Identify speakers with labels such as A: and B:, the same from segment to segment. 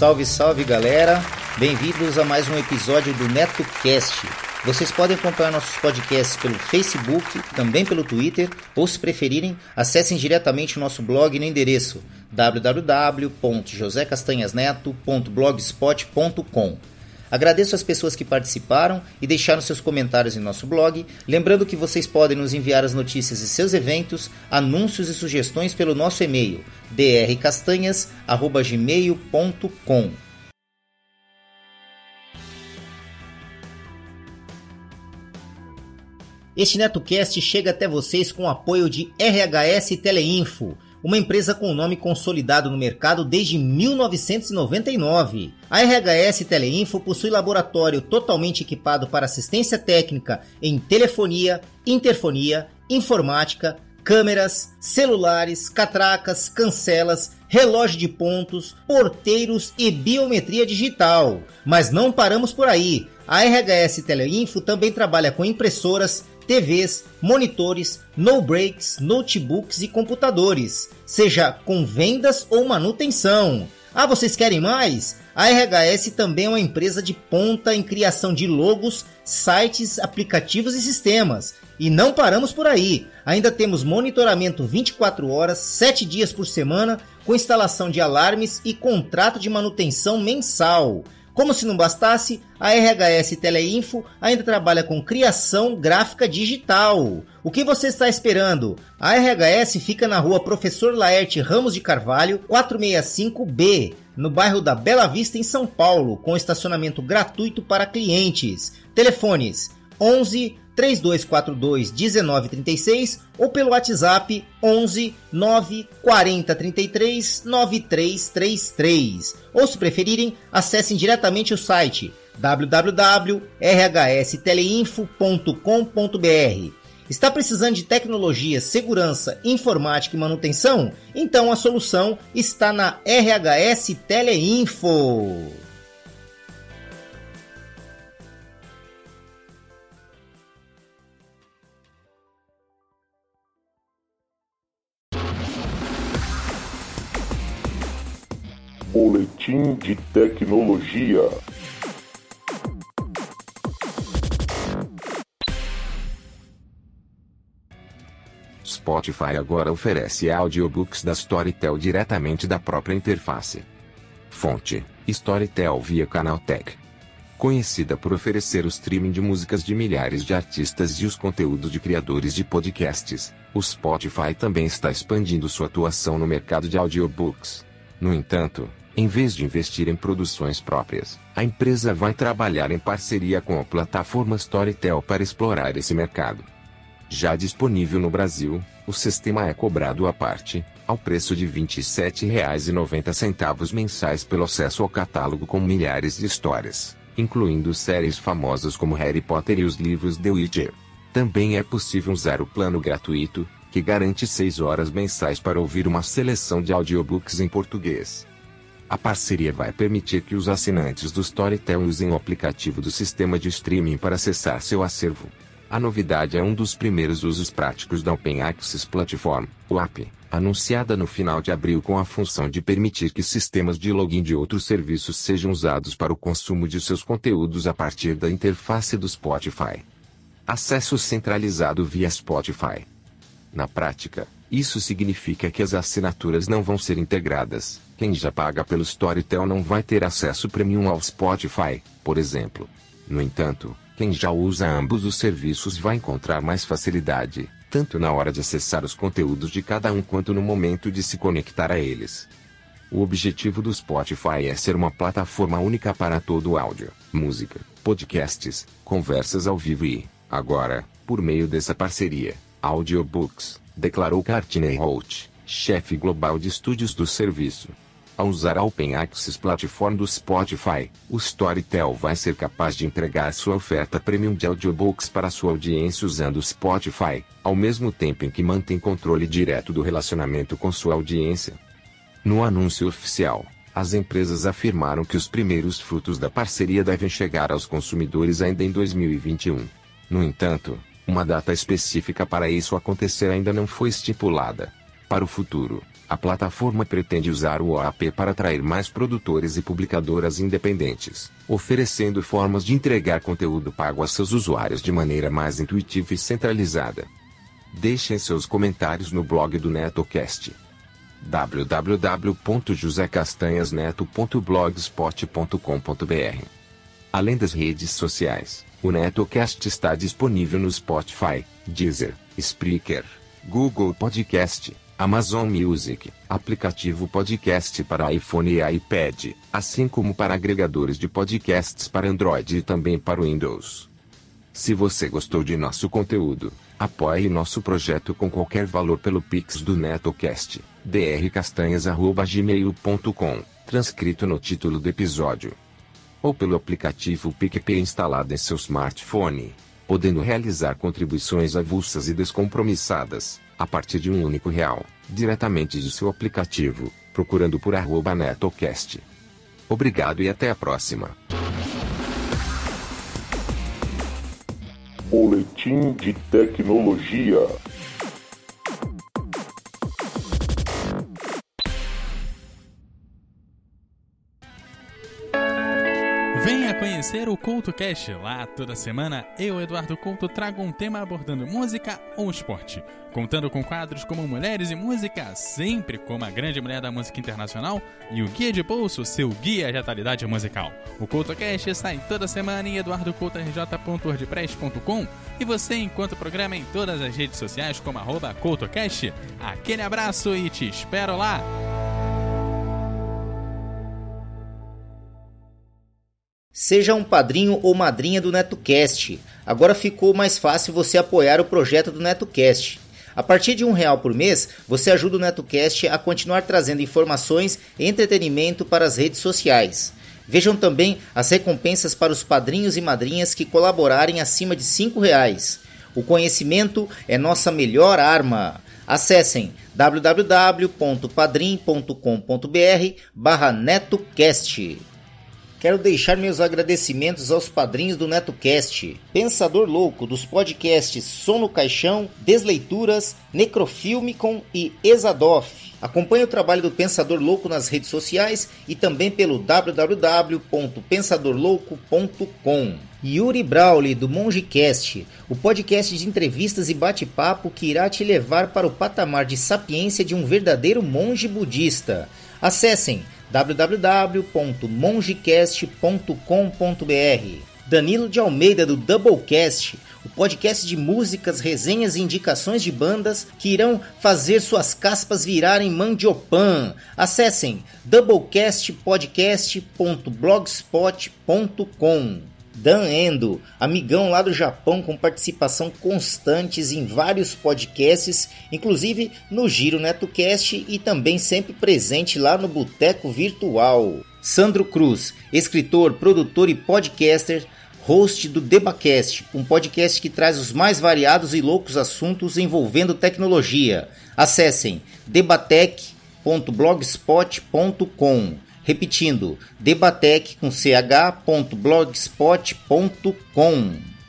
A: Salve, salve galera! Bem-vindos a mais um episódio do NetoCast. Vocês podem acompanhar nossos podcasts pelo Facebook, também pelo Twitter, ou se preferirem, acessem diretamente o nosso blog no endereço www.josecastanhasneto.blogspot.com. Agradeço as pessoas que participaram e deixaram seus comentários em nosso blog, lembrando que vocês podem nos enviar as notícias de seus eventos, anúncios e sugestões pelo nosso e-mail drcastanhas@gmail.com. Este NetoCast chega até vocês com o apoio de RHS Teleinfo, uma empresa com nome consolidado no mercado desde 1999. A RHS Teleinfo possui laboratório totalmente equipado para assistência técnica em telefonia, interfonia, informática, câmeras, celulares, catracas, cancelas, relógio de pontos, porteiros e biometria digital. Mas não paramos por aí. A RHS Teleinfo também trabalha com impressoras, TVs, monitores, no breaks, notebooks e computadores, seja com vendas ou manutenção. Ah, vocês querem mais? A RHS também é uma empresa de ponta em criação de logos, sites, aplicativos e sistemas. E não paramos por aí. Ainda temos monitoramento 24 horas, 7 dias por semana, com instalação de alarmes e contrato de manutenção mensal. Como se não bastasse, a RHS Teleinfo ainda trabalha com criação gráfica digital. O que você está esperando? A RHS fica na rua Professor Laerte Ramos de Carvalho, 465B, no bairro da Bela Vista, em São Paulo, com estacionamento gratuito para clientes. Telefones 11 3242 1936 ou pelo WhatsApp 11 9 40 33 9333. Ou se preferirem, acessem diretamente o site www.rhsteleinfo.com.br. Está precisando de tecnologia, segurança, informática e manutenção? Então a solução está na RHS Teleinfo.
B: Boletim de Tecnologia.
C: Spotify agora oferece audiobooks da Storytel diretamente da própria interface. Fonte: Storytel via Canaltech. Conhecida por oferecer o streaming de músicas de milhares de artistas e os conteúdos de criadores de podcasts, o Spotify também está expandindo sua atuação no mercado de audiobooks. No entanto, em vez de investir em produções próprias, a empresa vai trabalhar em parceria com a plataforma Storytel para explorar esse mercado. Já disponível no Brasil, o sistema é cobrado à parte, ao preço de R$ 27,90 mensais pelo acesso ao catálogo com milhares de histórias, incluindo séries famosas como Harry Potter e os livros The Witcher. Também é possível usar o plano gratuito, que garante 6 horas mensais para ouvir uma seleção de audiobooks em português. A parceria vai permitir que os assinantes do Storytel usem o aplicativo do sistema de streaming para acessar seu acervo. A novidade é um dos primeiros usos práticos da Open Access Platform, o app, anunciada no final de abril com a função de permitir que sistemas de login de outros serviços sejam usados para o consumo de seus conteúdos a partir da interface do Spotify. Acesso centralizado via Spotify. Na prática, isso significa que as assinaturas não vão ser integradas. Quem já paga pelo Storytel não vai ter acesso premium ao Spotify, por exemplo. No entanto, quem já usa ambos os serviços vai encontrar mais facilidade, tanto na hora de acessar os conteúdos de cada um quanto no momento de se conectar a eles. O objetivo do Spotify é ser uma plataforma única para todo o áudio, música, podcasts, conversas ao vivo e, agora, por meio dessa parceria, audiobooks, declarou Courtney Holt, chefe global de estúdios do serviço. Ao usar a Open Access Platform do Spotify, o Storytel vai ser capaz de entregar sua oferta premium de audiobooks para sua audiência usando o Spotify, ao mesmo tempo em que mantém controle direto do relacionamento com sua audiência. No anúncio oficial, as empresas afirmaram que os primeiros frutos da parceria devem chegar aos consumidores ainda em 2021. No entanto, uma data específica para isso acontecer ainda não foi estipulada. Para o futuro, a plataforma pretende usar o OAP para atrair mais produtores e publicadoras independentes, oferecendo formas de entregar conteúdo pago a seus usuários de maneira mais intuitiva e centralizada. Deixem seus comentários no blog do NetoCast www.josecastanhasneto.blogspot.com.br Além das redes sociais, o NetoCast está disponível no Spotify, Deezer, Spreaker, Google Podcast, Amazon Music, aplicativo podcast para iPhone e iPad, assim como para agregadores de podcasts para Android e também para Windows. Se você gostou de nosso conteúdo, apoie nosso projeto com qualquer valor pelo Pix do NetoCast, drcastanhas.gmail.com, transcrito no título do episódio. Ou pelo aplicativo PicPay instalado em seu smartphone, podendo realizar contribuições avulsas e descompromissadas a partir de um único real, diretamente de seu aplicativo, procurando por arroba netocast. Obrigado e até a próxima.
B: Boletim de tecnologia.
D: Venha conhecer o Culto Cast. Lá toda semana eu, Eduardo Couto, trago um tema abordando música ou esporte, contando com quadros como Mulheres e Música, sempre como a grande mulher da música internacional, e o Guia de Bolso, seu guia de atualidade musical. O Culto Cast sai toda semana em eduardocoutorj.wordpress.com e você encontra o programa em todas as redes sociais como arroba CoutoCast. Aquele abraço e te espero lá!
A: Seja um padrinho ou madrinha do NetoCast. Agora ficou mais fácil você apoiar o projeto do NetoCast. A partir de um real por mês, você ajuda o NetoCast a continuar trazendo informações e entretenimento para as redes sociais. Vejam também as recompensas para os padrinhos e madrinhas que colaborarem acima de cinco reais. O conhecimento é nossa melhor arma. Acessem www.padrim.com.br barra NetoCast. Quero deixar meus agradecimentos aos padrinhos do NetoCast, Pensador Louco dos podcasts Som no Caixão, Desleituras, Necrofilmicon e Exadoff. Acompanhe o trabalho do Pensador Louco nas redes sociais e também pelo www.pensadorlouco.com. Yuri Brawley do MongeCast, o podcast de entrevistas e bate-papo que irá te levar para o patamar de sapiência de um verdadeiro monge budista. Acessem www.mongecast.com.br. Danilo de Almeida do Doublecast, o podcast de músicas, resenhas e indicações de bandas que irão fazer suas caspas virarem mandiopan. Acessem doublecastpodcast.blogspot.com. Dan Endo, amigão lá do Japão com participação constantes em vários podcasts, inclusive no Giro NetoCast e também sempre presente lá no Boteco Virtual. Sandro Cruz, escritor, produtor e podcaster, host do Debacast, um podcast que traz os mais variados e loucos assuntos envolvendo tecnologia. Acessem debatec.blogspot.com. Repetindo, debatec.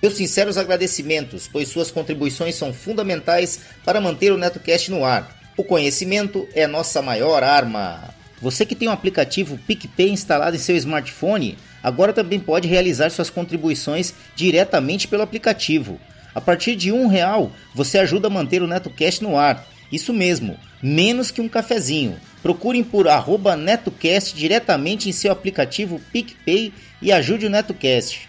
A: Meus sinceros agradecimentos, pois suas contribuições são fundamentais para manter o NetoCast no ar. O conhecimento é nossa maior arma. Você que tem o um aplicativo PicPay instalado em seu smartphone, agora também pode realizar suas contribuições diretamente pelo aplicativo. A partir de um real, você ajuda a manter o NetoCast no ar. Isso mesmo, menos que um cafezinho. Procurem por NetoCast diretamente em seu aplicativo PicPay e ajude o NetoCast.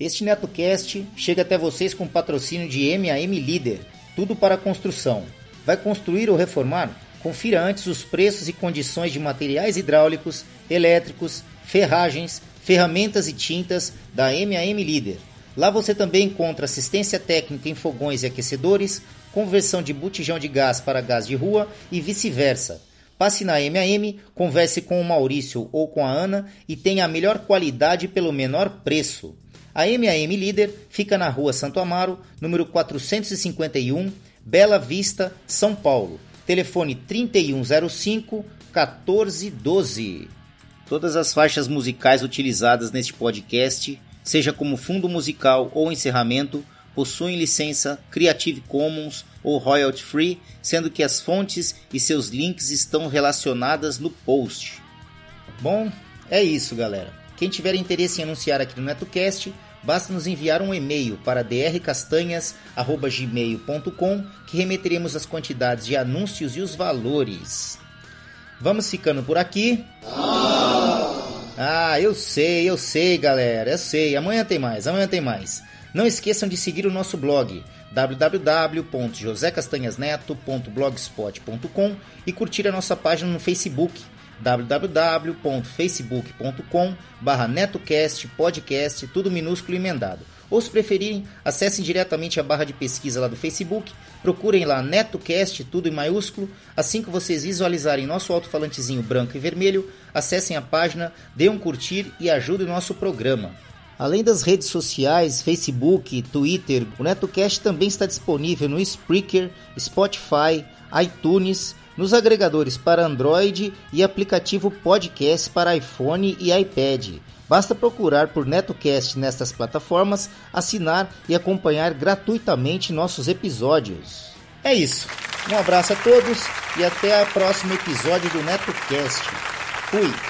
A: Este NetoCast chega até vocês com patrocínio de MAM Líder, tudo para construção. Vai construir ou reformar? Confira antes os preços e condições de materiais hidráulicos, elétricos, ferragens, ferramentas e tintas da MAM Líder. Lá você também encontra assistência técnica em fogões e aquecedores, conversão de botijão de gás para gás de rua e vice-versa. Passe na MAM, converse com o Maurício ou com a Ana e tenha a melhor qualidade pelo menor preço. A MAM Líder fica na rua Santo Amaro, número 451, Bela Vista, São Paulo. Telefone 3105 1412. Todas as faixas musicais utilizadas neste podcast, seja como fundo musical ou encerramento, possuem licença Creative Commons ou royalty free, sendo que as fontes e seus links estão relacionadas no post. Bom, é isso, galera. Quem tiver interesse em anunciar aqui no NetoCast, basta nos enviar um e-mail para drcastanhas@gmail.com que remeteremos as quantidades de anúncios e os valores. Vamos ficando por aqui. Ah, eu sei, eu sei, galera, eu sei. Amanhã tem mais, amanhã tem mais. Não esqueçam de seguir o nosso blog www.josecastanhasneto.blogspot.com e curtir a nossa página no Facebook www.facebook.com netocast podcast, tudo minúsculo e emendado. Ou se preferirem, acessem diretamente a barra de pesquisa lá do Facebook, procurem lá NetoCast, tudo em maiúsculo. Assim que vocês visualizarem nosso alto-falantezinho branco e vermelho, acessem a página, dêem um curtir e ajudem o nosso programa. Além das redes sociais, Facebook, Twitter, o NetoCast também está disponível no Spreaker, Spotify, iTunes, nos agregadores para Android e aplicativo podcast para iPhone e iPad. Basta procurar por NetoCast nestas plataformas, assinar e acompanhar gratuitamente nossos episódios. É isso. Um abraço a todos e até o próximo episódio do NetoCast. Fui!